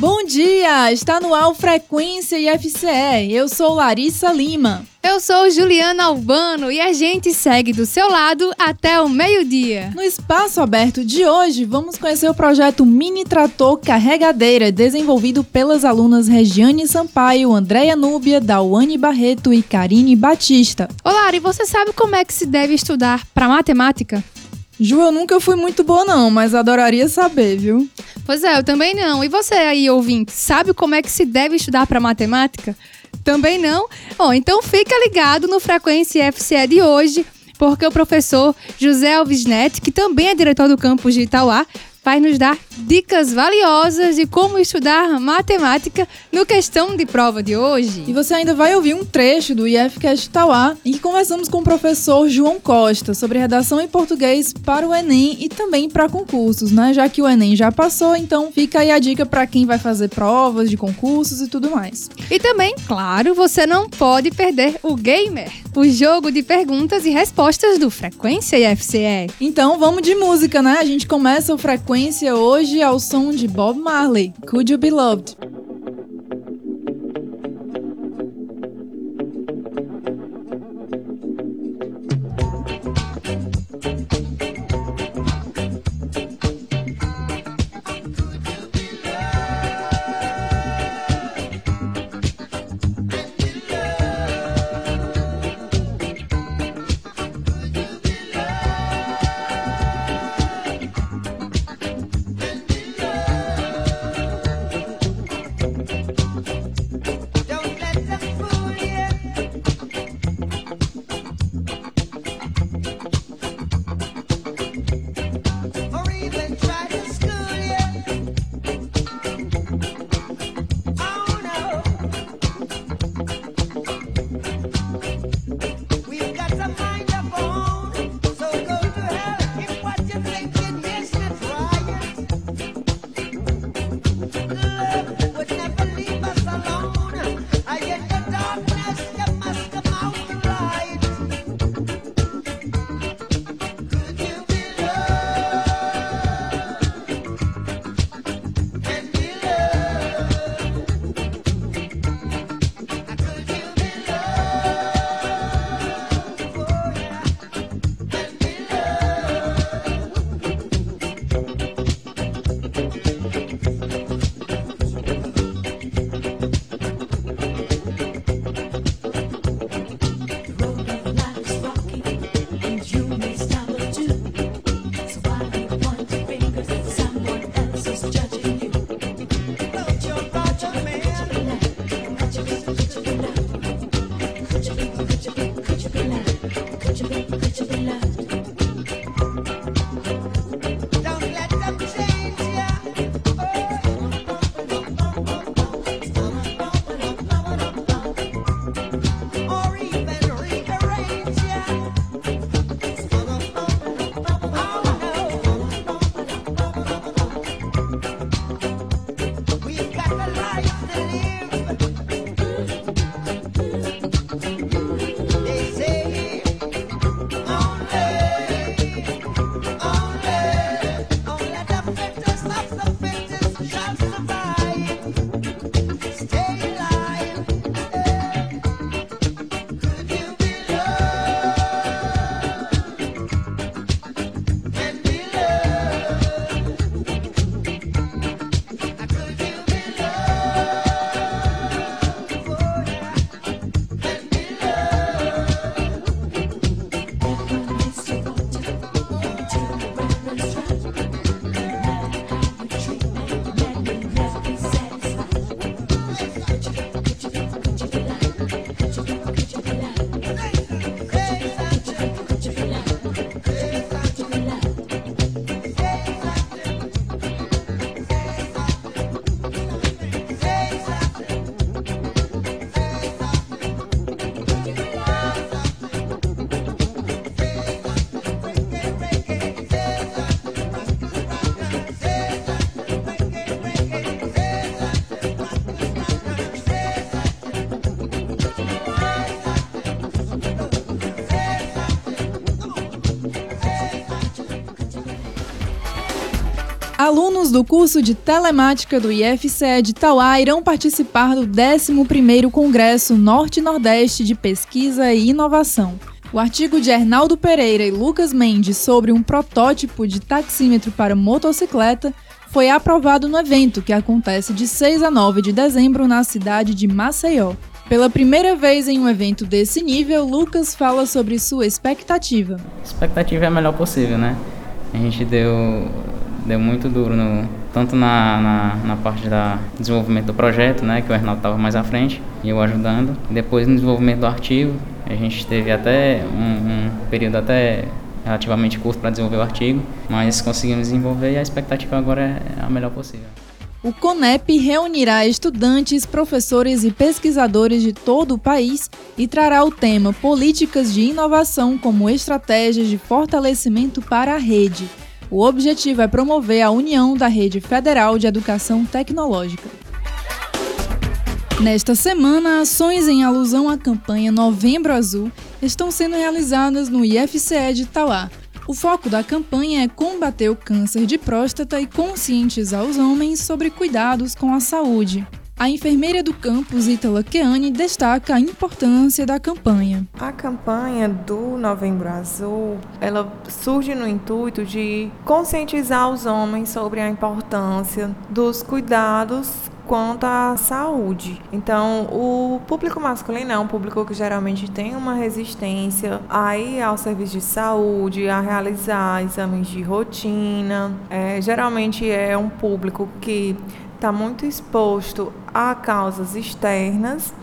Bom dia! Está no ar Frequência IFCE. Eu sou Larissa Lima. Eu sou Juliana Albano e a gente segue do seu lado até o meio-dia. No espaço aberto de hoje, vamos conhecer o projeto Mini Trator Carregadeira, desenvolvido pelas alunas Regiane Sampaio, Andréia Núbia, Dauane Barreto e Karine Batista. Olá, e você sabe como é que se deve estudar para matemática? Ju, eu nunca fui muito boa não, mas adoraria saber, viu? Pois é, eu também não. E você aí, ouvinte, sabe como é que se deve estudar para matemática? Também não? Bom, então fica ligado no Frequência FCE de hoje, porque o professor José Alves Neto, que também é diretor do campus de Itauá, vai nos dar dicas valiosas de como estudar matemática no questão de prova de hoje. E você ainda vai ouvir um trecho do IFCast Tauá em que conversamos com o professor João Costa sobre redação em português para o Enem e também para concursos, né? Já que o Enem já passou, então fica aí a dica para quem vai fazer provas de concursos e tudo mais. E também, claro, você não pode perder o Gamer, o jogo de perguntas e respostas do Frequência IFCE. Então vamos de música, né? A gente começa o Frequência sequência hoje ao som de Bob Marley, Could You Be Loved? Alunos do curso de Telemática do IFCE de Tauá irão participar do 11º Congresso Norte-Nordeste de Pesquisa e Inovação. O artigo de Arnaldo Pereira e Lucas Mendes sobre um protótipo de taxímetro para motocicleta foi aprovado no evento que acontece de 6 a 9 de dezembro na cidade de Maceió. Pela primeira vez em um evento desse nível, Lucas fala sobre sua expectativa. Expectativa é a melhor possível, né? A gente deu deu muito duro, no, tanto na, na, na parte da desenvolvimento do projeto, né, que o Arnaldo estava mais à frente e eu ajudando. Depois no desenvolvimento do artigo, a gente teve até um, um período até relativamente curto para desenvolver o artigo, mas conseguimos desenvolver e a expectativa agora é a melhor possível. O CONEP reunirá estudantes, professores e pesquisadores de todo o país e trará o tema Políticas de Inovação como Estratégias de Fortalecimento para a Rede, o objetivo é promover a união da Rede Federal de Educação Tecnológica. Nesta semana, ações em alusão à campanha Novembro Azul estão sendo realizadas no IFCE de Tauá. O foco da campanha é combater o câncer de próstata e conscientizar os homens sobre cuidados com a saúde. A enfermeira do campus, Ítala Keane, destaca a importância da campanha. A campanha do Novembro Azul, ela surge no intuito de conscientizar os homens sobre a importância dos cuidados quanto à saúde. Então, o público masculino é um público que geralmente tem uma resistência a ir ao serviço de saúde, a realizar exames de rotina. É, geralmente é um público que está muito exposto a causas externas.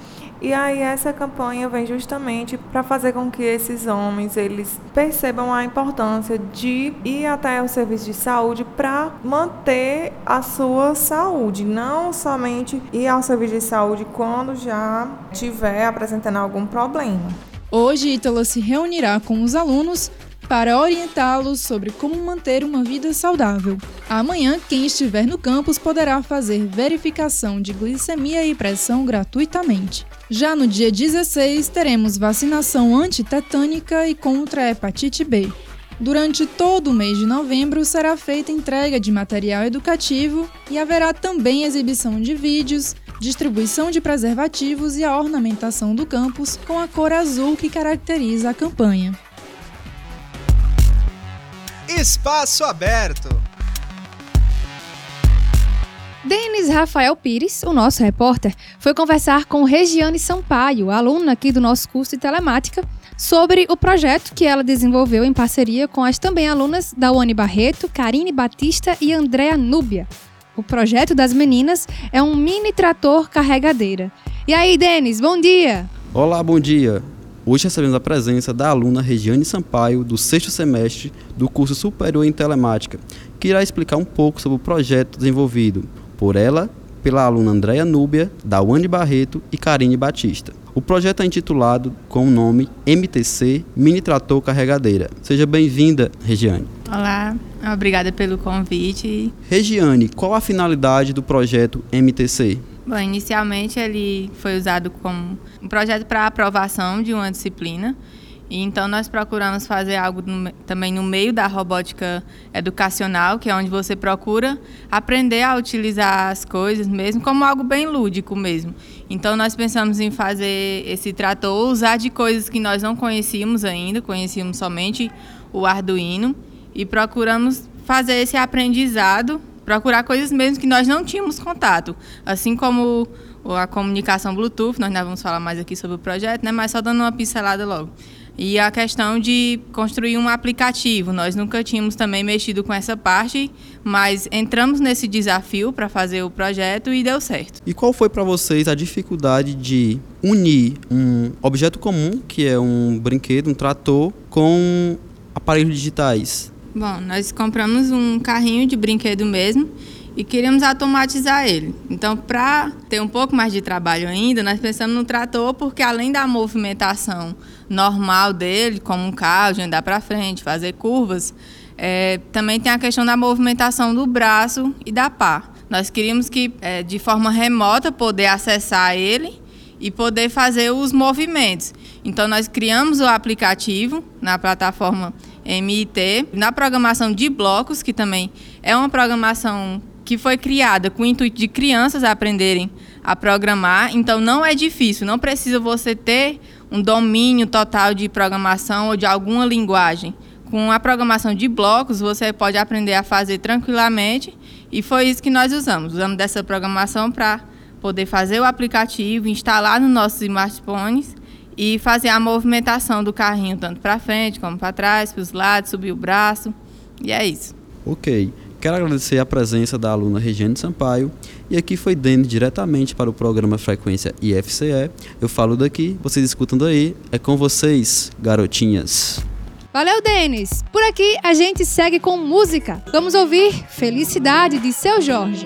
E aí essa campanha vem justamente para fazer com que esses homens eles percebam a importância de ir até o serviço de saúde para manter a sua saúde, não somente ir ao serviço de saúde quando já estiver apresentando algum problema. Hoje, Ítala se reunirá com os alunos para orientá-los sobre como manter uma vida saudável. Amanhã, quem estiver no campus poderá fazer verificação de glicemia e pressão gratuitamente. Já no dia 16, teremos vacinação antitetânica e contra a hepatite B. Durante todo o mês de novembro será feita entrega de material educativo e haverá também exibição de vídeos, distribuição de preservativos e a ornamentação do campus com a cor azul que caracteriza a campanha. Espaço Aberto. Denis Rafael Pires, o nosso repórter, foi conversar com Regiane Sampaio, aluna aqui do nosso curso de telemática, sobre o projeto que ela desenvolveu em parceria com as também alunas da Uani Barreto, Karine Batista e Andréa Núbia. O projeto das meninas é um mini trator carregadeira. E aí, Denis, bom dia! Olá, bom dia! Hoje recebemos a presença da aluna Regiane Sampaio, do sexto semestre do curso superior em telemática, que irá explicar um pouco sobre o projeto desenvolvido por ela, pela aluna Andréa Núbia, da Wande Barreto e Karine Batista. O projeto é intitulado com o nome MTC Mini Trator Carregadeira. Seja bem-vinda, Regiane. Olá, obrigada pelo convite. Regiane, qual a finalidade do projeto MTC? Bom, inicialmente ele foi usado como um projeto para aprovação de uma disciplina. E então nós procuramos fazer algo no, também no meio da robótica educacional, que é onde você procura aprender a utilizar as coisas mesmo como algo bem lúdico mesmo. Então nós pensamos em fazer esse trator usar de coisas que nós não conhecíamos ainda, conhecíamos somente o Arduino e procuramos fazer esse aprendizado procurar coisas mesmo que nós não tínhamos contato. Assim como a comunicação Bluetooth, nós ainda vamos falar mais aqui sobre o projeto, né? mas só dando uma pincelada logo. E a questão de construir um aplicativo. Nós nunca tínhamos também mexido com essa parte, mas entramos nesse desafio para fazer o projeto e deu certo. E qual foi para vocês a dificuldade de unir um objeto comum, que é um brinquedo, um trator, com aparelhos digitais? Bom, nós compramos um carrinho de brinquedo mesmo e queríamos automatizar ele. Então, para ter um pouco mais de trabalho ainda, nós pensamos no trator, porque além da movimentação normal dele, como um carro, de andar para frente, fazer curvas, é, também tem a questão da movimentação do braço e da pá. Nós queríamos que, é, de forma remota, poder acessar ele e poder fazer os movimentos. Então, nós criamos o aplicativo na plataforma MIT, na programação de blocos, que também é uma programação que foi criada com o intuito de crianças aprenderem a programar, então não é difícil, não precisa você ter um domínio total de programação ou de alguma linguagem. Com a programação de blocos, você pode aprender a fazer tranquilamente e foi isso que nós usamos. Usamos dessa programação para poder fazer o aplicativo, instalar nos nossos smartphones e fazer a movimentação do carrinho tanto para frente como para trás, para os lados, subir o braço. E é isso. Ok. Quero agradecer a presença da aluna Regiane Sampaio. E aqui foi Dene diretamente para o programa Frequência IFCE. Eu falo daqui, vocês escutam daí. É com vocês, garotinhas. Valeu, Denis! Por aqui a gente segue com música. Vamos ouvir Felicidade de Seu Jorge.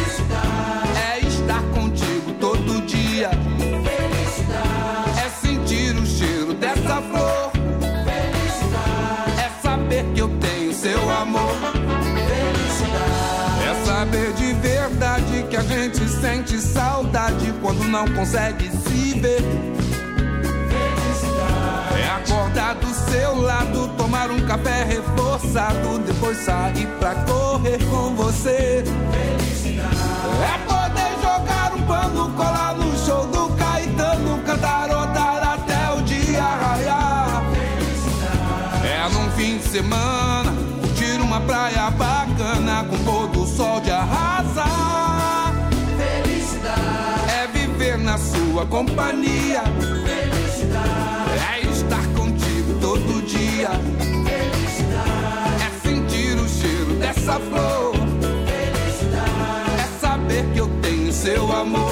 sente saudade quando não consegue se ver. É acordar do seu lado, tomar um café reforçado, depois sair pra correr com você. É poder jogar um pano, colar no show do Caetano, cantarotar até o dia raiar. É num fim de semana, curtir uma praia bacana com pôr do sol de arrasar. Sua companhia. É estar contigo todo dia. É sentir o cheiro dessa flor. É saber que eu tenho seu amor.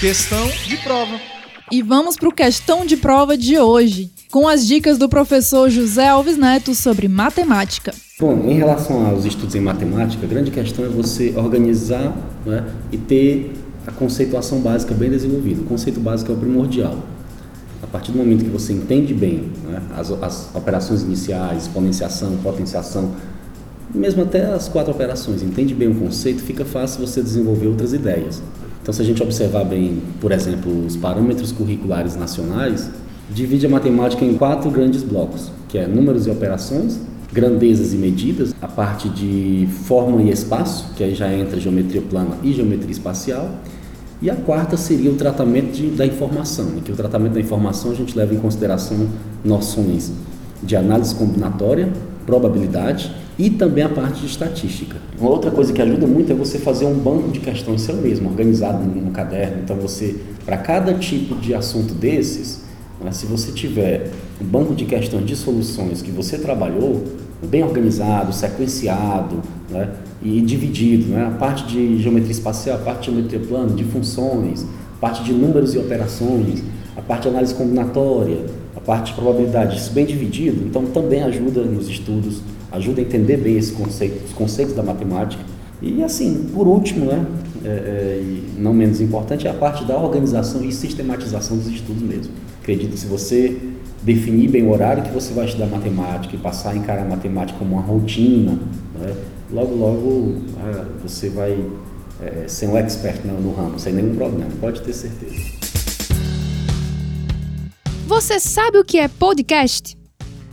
Questão de prova. E vamos para o questão de prova de hoje, com as dicas do professor José Alves Neto sobre matemática. Bom, em relação aos estudos em matemática, a grande questão é você organizar né, e ter a conceituação básica bem desenvolvida. O conceito básico é o primordial. A partir do momento que você entende bem né, as, as operações iniciais, exponenciação, potenciação, mesmo até as quatro operações, entende bem o conceito, fica fácil você desenvolver outras ideias. Então, se a gente observar bem, por exemplo, os parâmetros curriculares nacionais, divide a matemática em quatro grandes blocos, que é números e operações, grandezas e medidas, a parte de forma e espaço, que aí já entra geometria plana e geometria espacial, e a quarta seria o tratamento de, da informação, em que o tratamento da informação a gente leva em consideração noções de análise combinatória, probabilidade e também a parte de estatística. Uma outra coisa que ajuda muito é você fazer um banco de questões seu mesmo, organizado no caderno. Então você, para cada tipo de assunto desses, né, se você tiver um banco de questões de soluções que você trabalhou, bem organizado, sequenciado né, e dividido, né, a parte de geometria espacial, a parte de geometria plana, de funções, a parte de números e operações, a parte de análise combinatória, a parte de probabilidade, isso bem dividido, então também ajuda nos estudos, ajuda a entender bem esse conceito, os conceitos da matemática. E assim, por último, né, é, é, e não menos importante, é a parte da organização e sistematização dos estudos mesmo. Acredito que se você definir bem o horário que você vai estudar matemática e passar a encarar a matemática como uma rotina, né, logo, logo é, você vai é, ser um expert no, no ramo, sem nenhum problema, pode ter certeza. Você sabe o que é podcast?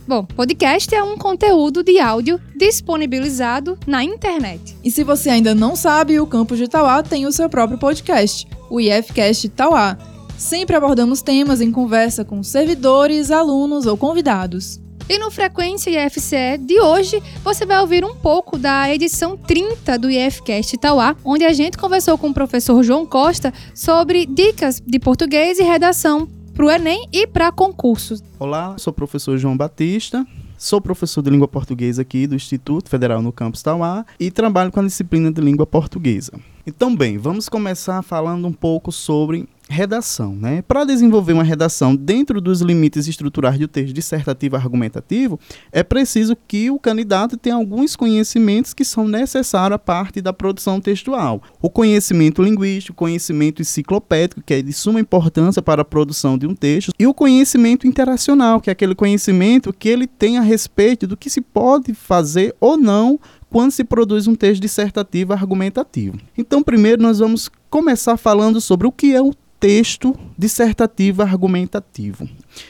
Bom, podcast é um conteúdo de áudio disponibilizado na internet. E se você ainda não sabe, o campus de Tauá tem o seu próprio podcast, o IFCast Tauá. Sempre abordamos temas em conversa com servidores, alunos ou convidados. E no Frequência IFCE de hoje, você vai ouvir um pouco da edição 30 do IFCast Itauá, onde a gente conversou com o professor João Costa sobre dicas de português e redação para o Enem e para concursos. Olá, sou o professor João Batista, Sou professor de língua portuguesa aqui do Instituto Federal no Campus Tauá e trabalho com a disciplina de língua portuguesa. Então, bem, vamos começar falando um pouco sobre redação. Né? Para desenvolver uma redação dentro dos limites estruturais do texto dissertativo argumentativo, é preciso que o candidato tenha alguns conhecimentos que são necessários à parte da produção textual. O conhecimento linguístico, o conhecimento enciclopédico, que é de suma importância para a produção de um texto, e o conhecimento interacional, que é aquele conhecimento que ele tem a respeito do que se pode fazer ou não quando se produz um texto dissertativo argumentativo. Então, primeiro nós vamos começar falando sobre o que é o texto dissertativo argumentativo.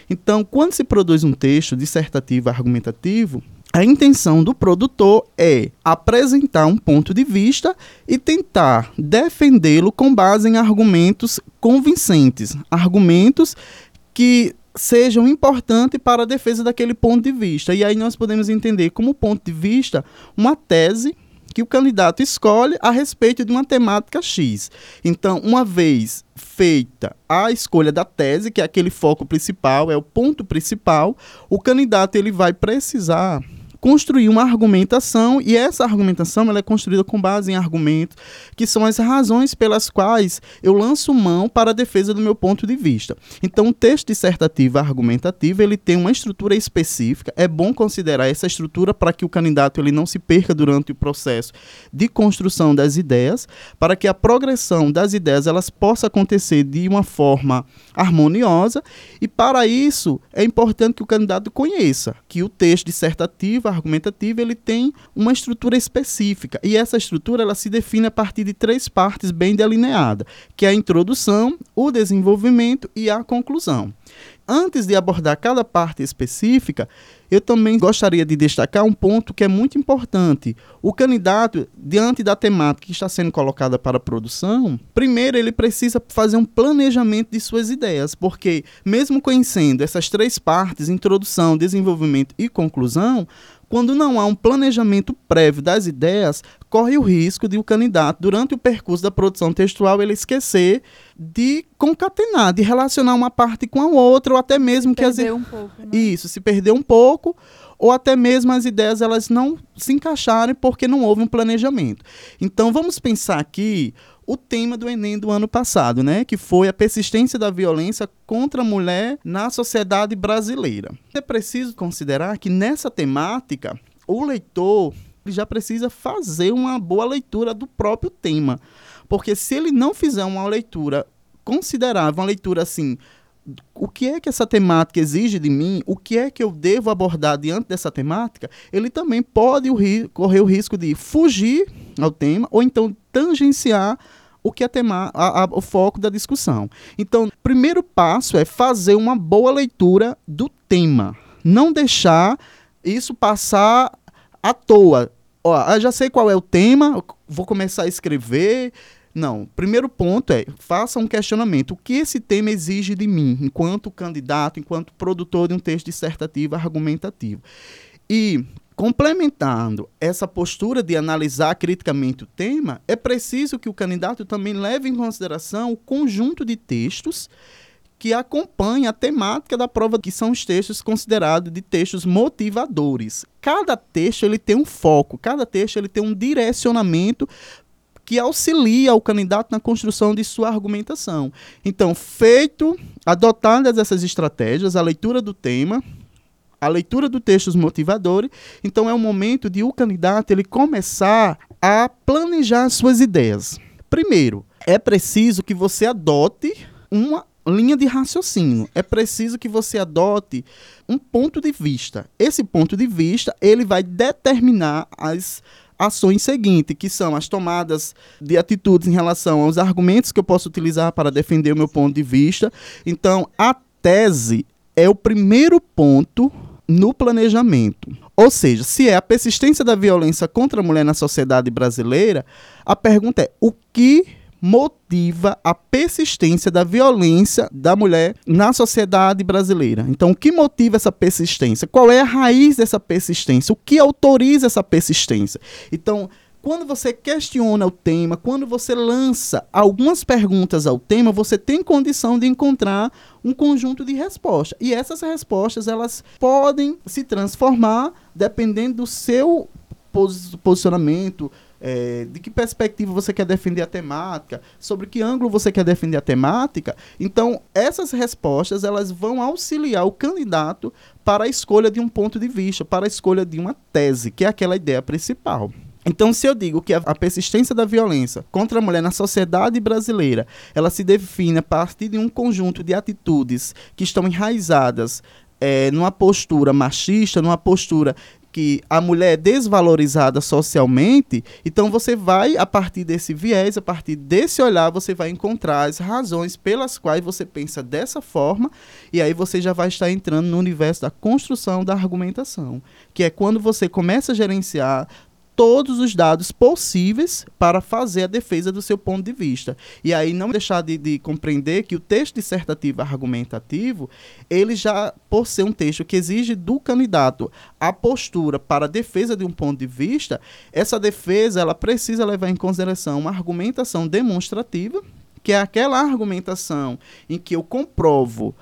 Então, quando se produz um texto dissertativo argumentativo, a intenção do produtor é apresentar um ponto de vista e tentar defendê-lo com base em argumentos convincentes, argumentos que sejam importantes para a defesa daquele ponto de vista. E aí nós podemos entender como ponto de vista uma tese que o candidato escolhe a respeito de uma temática X. Então, uma vez feita a escolha da tese, que é aquele foco principal, é o ponto principal, o candidato ele vai precisar construir uma argumentação e essa argumentação ela é construída com base em argumentos que são as razões pelas quais eu lanço mão para a defesa do meu ponto de vista. Então, o texto dissertativo argumentativo ele tem uma estrutura específica. É bom considerar essa estrutura para que o candidato ele não se perca durante o processo de construção das ideias, para que a progressão das ideias elas possa acontecer de uma forma harmoniosa e para isso é importante que o candidato conheça que o texto dissertativo argumentativa ele tem uma estrutura específica e essa estrutura ela se define a partir de três partes bem delineadas, que é a introdução, o desenvolvimento e a conclusão. Antes de abordar cada parte específica, eu também gostaria de destacar um ponto que é muito importante. O candidato, diante da temática que está sendo colocada para a produção, primeiro ele precisa fazer um planejamento de suas ideias, porque, mesmo conhecendo essas três partes introdução, desenvolvimento e conclusão quando não há um planejamento prévio das ideias, corre o risco de o candidato, durante o percurso da produção textual, ele esquecer de concatenar, de relacionar uma parte com a outra, ou até mesmo que as um pouco, né? isso se perder um pouco, ou até mesmo as ideias elas não se encaixarem porque não houve um planejamento. Então vamos pensar aqui o tema do Enem do ano passado, né, que foi a persistência da violência contra a mulher na sociedade brasileira. É preciso considerar que nessa temática o leitor já precisa fazer uma boa leitura do próprio tema, porque se ele não fizer uma leitura considerável, uma leitura assim, o que é que essa temática exige de mim, o que é que eu devo abordar diante dessa temática, ele também pode correr o risco de fugir ao tema ou então tangenciar o que é tema, a, a, o foco da discussão. Então, primeiro passo é fazer uma boa leitura do tema. Não deixar isso passar à toa. Ó, eu já sei qual é o tema, vou começar a escrever. Não, primeiro ponto é faça um questionamento. O que esse tema exige de mim, enquanto candidato, enquanto produtor de um texto dissertativo argumentativo? E Complementando essa postura de analisar criticamente o tema, é preciso que o candidato também leve em consideração o conjunto de textos que acompanha a temática da prova, que são os textos considerados de textos motivadores. Cada texto ele tem um foco, cada texto ele tem um direcionamento que auxilia o candidato na construção de sua argumentação. Então, feito, adotadas essas estratégias, a leitura do tema, a leitura do textos motivadores. Então é o momento de o candidato ele começar a planejar suas ideias. Primeiro, é preciso que você adote uma linha de raciocínio. É preciso que você adote um ponto de vista. Esse ponto de vista, ele vai determinar as ações seguintes, que são as tomadas de atitudes em relação aos argumentos que eu posso utilizar para defender o meu ponto de vista. Então, a tese é o primeiro ponto no planejamento. Ou seja, se é a persistência da violência contra a mulher na sociedade brasileira, a pergunta é: o que motiva a persistência da violência da mulher na sociedade brasileira. Então, o que motiva essa persistência? Qual é a raiz dessa persistência? O que autoriza essa persistência? Então, quando você questiona o tema, quando você lança algumas perguntas ao tema, você tem condição de encontrar um conjunto de respostas. E essas respostas, elas podem se transformar dependendo do seu posicionamento, é, de que perspectiva você quer defender a temática, sobre que ângulo você quer defender a temática. Então, essas respostas elas vão auxiliar o candidato para a escolha de um ponto de vista, para a escolha de uma tese, que é aquela ideia principal. Então, se eu digo que a, persistência da violência contra a mulher na sociedade brasileira, ela se define a partir de um conjunto de atitudes que estão enraizadas é, numa postura machista, numa postura que a mulher é desvalorizada socialmente, então você vai, a partir desse viés, a partir desse olhar, você vai encontrar as razões pelas quais você pensa dessa forma, e aí você já vai estar entrando no universo da construção da argumentação, que é quando você começa a gerenciar todos os dados possíveis para fazer a defesa do seu ponto de vista. E aí não deixar de, de, compreender que o texto dissertativo argumentativo, ele já, por ser um texto que exige do candidato a postura para a defesa de um ponto de vista, essa defesa ela precisa levar em consideração uma argumentação demonstrativa, que é aquela argumentação em que eu comprovo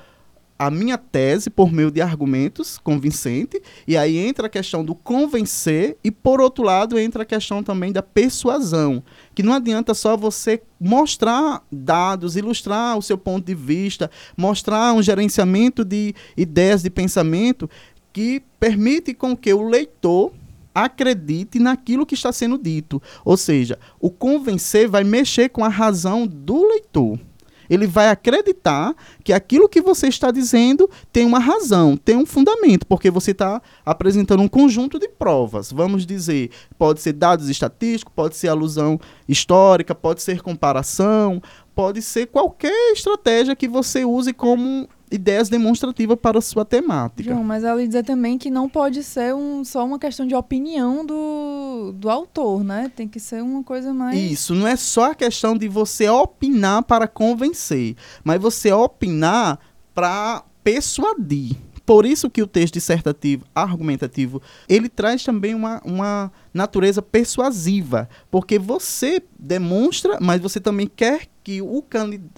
a minha tese por meio de argumentos convincentes, e aí entra a questão do convencer, e por outro lado entra a questão também da persuasão, que não adianta só você mostrar dados, ilustrar o seu ponto de vista, mostrar um gerenciamento de ideias de pensamento que permite com que o leitor acredite naquilo que está sendo dito. Ou seja, o convencer vai mexer com a razão do leitor. Ele vai acreditar que aquilo que você está dizendo tem uma razão, tem um fundamento, porque você está apresentando um conjunto de provas. Vamos dizer, pode ser dados estatísticos, pode ser alusão histórica, pode ser comparação, pode ser qualquer estratégia que você use como ideias demonstrativas para a sua temática. João, mas ela dizer também que não pode ser um, só uma questão de opinião do, do autor, né? Tem que ser uma coisa mais. Isso, não é só a questão de você opinar para convencer, mas você opinar para persuadir. Por isso que o texto dissertativo, argumentativo, ele traz também uma, uma natureza persuasiva, porque você demonstra, mas você também quer que o,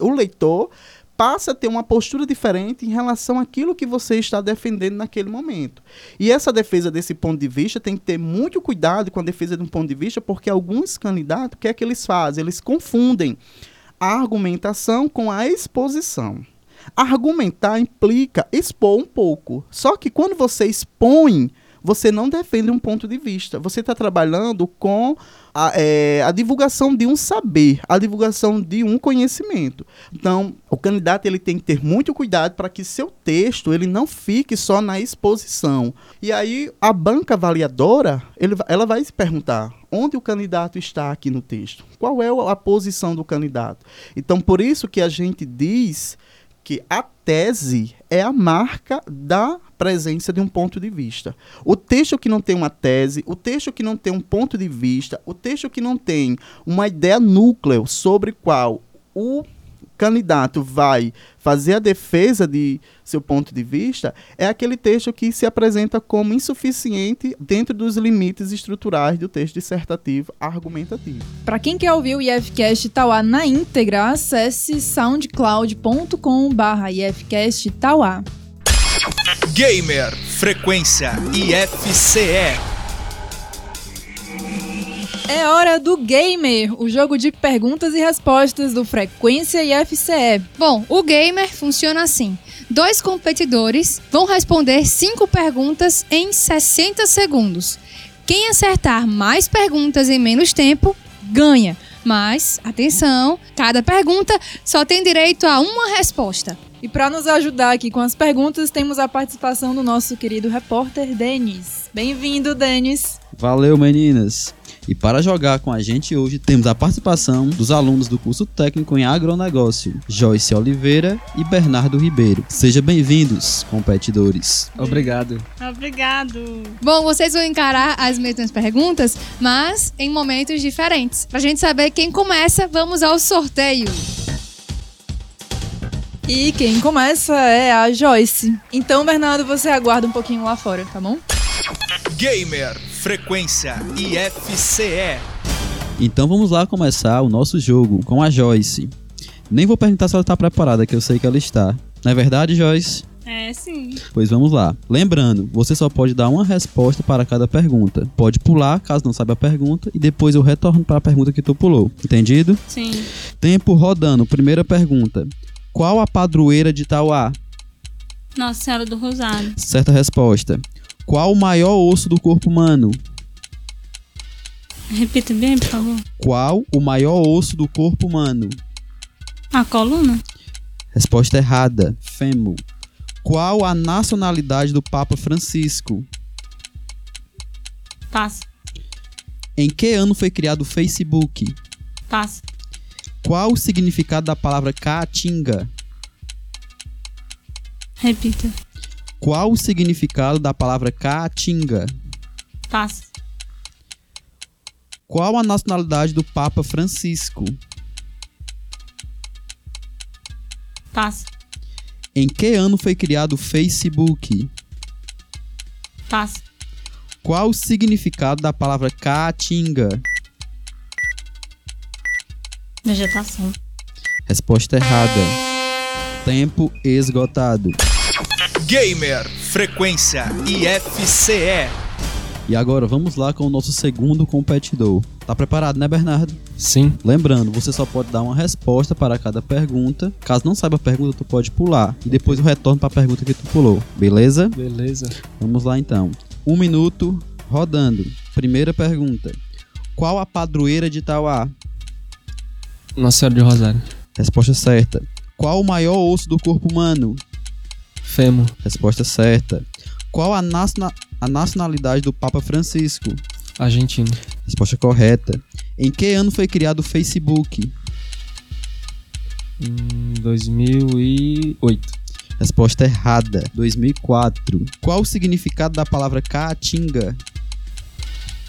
o leitor passa a ter uma postura diferente em relação àquilo que você está defendendo naquele momento. E essa defesa desse ponto de vista tem que ter muito cuidado com a defesa de um ponto de vista, porque alguns candidatos, o que é que eles fazem? Eles confundem a argumentação com a exposição. Argumentar implica expor um pouco. Só que quando você expõe, você não defende um ponto de vista. Você está trabalhando com a, é, a, divulgação de um saber, a divulgação de um conhecimento. Então, o candidato ele tem que ter muito cuidado para que seu texto ele não fique só na exposição. E aí a banca avaliadora ele, ela vai se perguntar onde o candidato está aqui no texto, qual é a posição do candidato. Então, por isso que a gente diz que a tese é a marca da presença de um ponto de vista. O texto que não tem uma tese, o texto que não tem um ponto de vista, o texto que não tem uma ideia núcleo sobre qual o candidato vai fazer a defesa de seu ponto de vista, é aquele texto que se apresenta como insuficiente dentro dos limites estruturais do texto dissertativo argumentativo. Para quem quer ouvir o IFCast Tauá na íntegra, acesse soundcloud.com/ifcast Tauá. Gamer Frequência IFCE é hora do Gamer, o jogo de perguntas e respostas do Frequência e FCE. Bom, o Gamer funciona assim. Dois competidores vão responder cinco perguntas em 60 segundos. Quem acertar mais perguntas em menos tempo, ganha. Mas, atenção, cada pergunta só tem direito a uma resposta. E para nos ajudar aqui com as perguntas, temos a participação do nosso querido repórter Denis. Bem-vindo, Denis. Valeu, meninas. E para jogar com a gente hoje, temos a participação dos alunos do curso técnico em agronegócio, Joyce Oliveira e Bernardo Ribeiro. Sejam bem-vindos, competidores. Obrigado. Obrigado. Bom, vocês vão encarar as mesmas perguntas, mas em momentos diferentes. Pra gente saber quem começa, vamos ao sorteio. E quem começa é a Joyce. Então, Bernardo, você aguarda um pouquinho lá fora, tá bom? Gamer Frequência IFCE. Então vamos lá começar o nosso jogo com a Joyce. Nem vou perguntar se ela está preparada, que eu sei que ela está. Não é verdade, Joyce? É, sim. Pois vamos lá. Lembrando, você só pode dar uma resposta para cada pergunta. Pode pular, caso não saiba a pergunta, e depois eu retorno para a pergunta que tu pulou. Entendido? Sim. Tempo rodando. Primeira pergunta. Qual a padroeira de Tauá? Nossa Senhora do Rosário. Certa resposta. Qual o maior osso do corpo humano? Repita bem, por favor. Qual o maior osso do corpo humano? A coluna? Resposta errada. Fêmur. Qual a nacionalidade do Papa Francisco? Passa. Em que ano foi criado o Facebook? Passa. Qual o significado da palavra caatinga? Repita. Qual o significado da palavra caatinga? Passa. Qual a nacionalidade do Papa Francisco? Passa. Em que ano foi criado o Facebook? Passa. Qual o significado da palavra caatinga? Vegetação. Resposta errada. Tempo esgotado. Gamer Frequência IFCE. E agora vamos lá com o nosso segundo competidor. Tá preparado, né, Bernardo? Sim. Lembrando, você só pode dar uma resposta para cada pergunta. Caso não saiba a pergunta, tu pode pular. E depois eu retorno para a pergunta que tu pulou. Beleza? Beleza. Vamos lá então. Um minuto rodando. Primeira pergunta. Qual a padroeira de Tauá? Nossa Senhora de Rosário. Resposta certa. Qual o maior osso do corpo humano? Fêmur. Resposta certa. Qual a, naciona a nacionalidade do Papa Francisco? Argentina. Resposta correta. Em que ano foi criado o Facebook? Em 2008. Resposta errada. 2004. Qual o significado da palavra caatinga?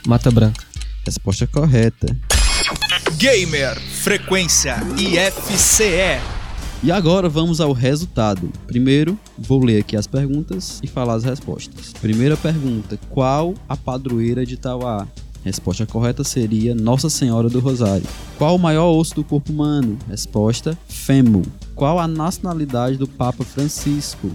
Mata Branca. Resposta correta. Gamer Frequência IFCE. E agora vamos ao resultado. Primeiro, vou ler aqui as perguntas e falar as respostas. Primeira pergunta: Qual a padroeira de Tauá? Resposta correta seria Nossa Senhora do Rosário. Qual o maior osso do corpo humano? Resposta: fêmur. Qual a nacionalidade do Papa Francisco?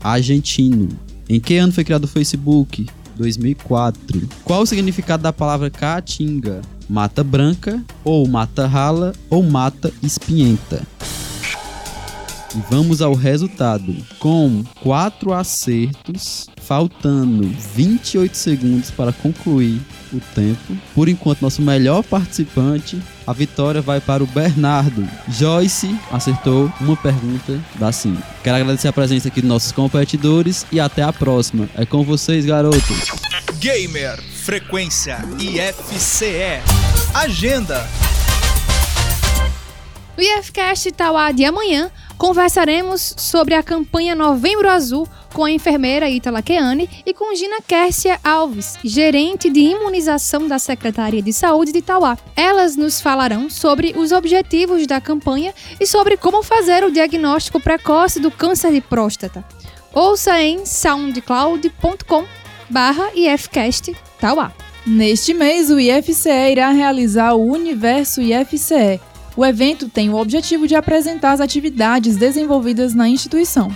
Argentino. Em que ano foi criado o Facebook? 2004. Qual o significado da palavra caatinga? Mata branca, ou mata rala, ou mata espinhenta. E vamos ao resultado. Com 4 acertos, faltando 28 segundos para concluir o tempo. Por enquanto, nosso melhor participante, a vitória vai para o Bernardo. Joyce acertou uma pergunta da 5. Quero agradecer a presença aqui dos nossos competidores e até a próxima. É com vocês, garotos. Gamer Frequência IFCE. Agenda. No IFCast Tauá de amanhã, conversaremos sobre a campanha Novembro Azul com a enfermeira Itala Keane e com Gina Kércia Alves, gerente de imunização da Secretaria de Saúde de Tauá. Elas nos falarão sobre os objetivos da campanha e sobre como fazer o diagnóstico precoce do câncer de próstata. Ouça em soundcloud.com barra IFCast. Neste mês, o IFCE irá realizar o Universo IFCE. O evento tem o objetivo de apresentar as atividades desenvolvidas na instituição.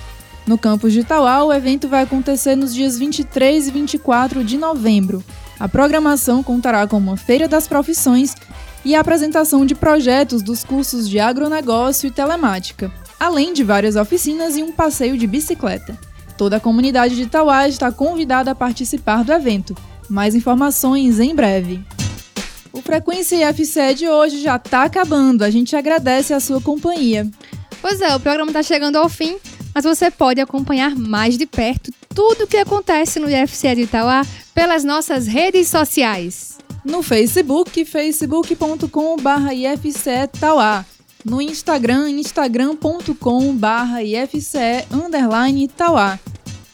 No campus de Tauá, o evento vai acontecer nos dias 23 e 24 de novembro. A programação contará com uma feira das profissões e a apresentação de projetos dos cursos de agronegócio e telemática, além de várias oficinas e um passeio de bicicleta. Toda a comunidade de Tauá está convidada a participar do evento. Mais informações em breve. O Frequência IFCE de hoje já está acabando. A gente agradece a sua companhia. Pois é, o programa está chegando ao fim, mas você pode acompanhar mais de perto tudo o que acontece no IFCE de Itauá pelas nossas redes sociais. No Facebook, facebook.com.br IFCE Tauá. No Instagram, instagram.com.br IFCE underline Tauá.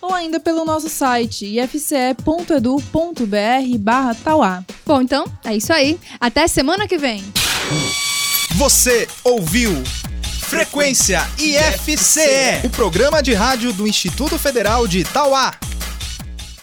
Ou ainda pelo nosso site ifce.edu.br barra Tauá. Bom, então é isso aí. Até semana que vem. Você ouviu Frequência IFCE, o programa de rádio do Instituto Federal de Itauá.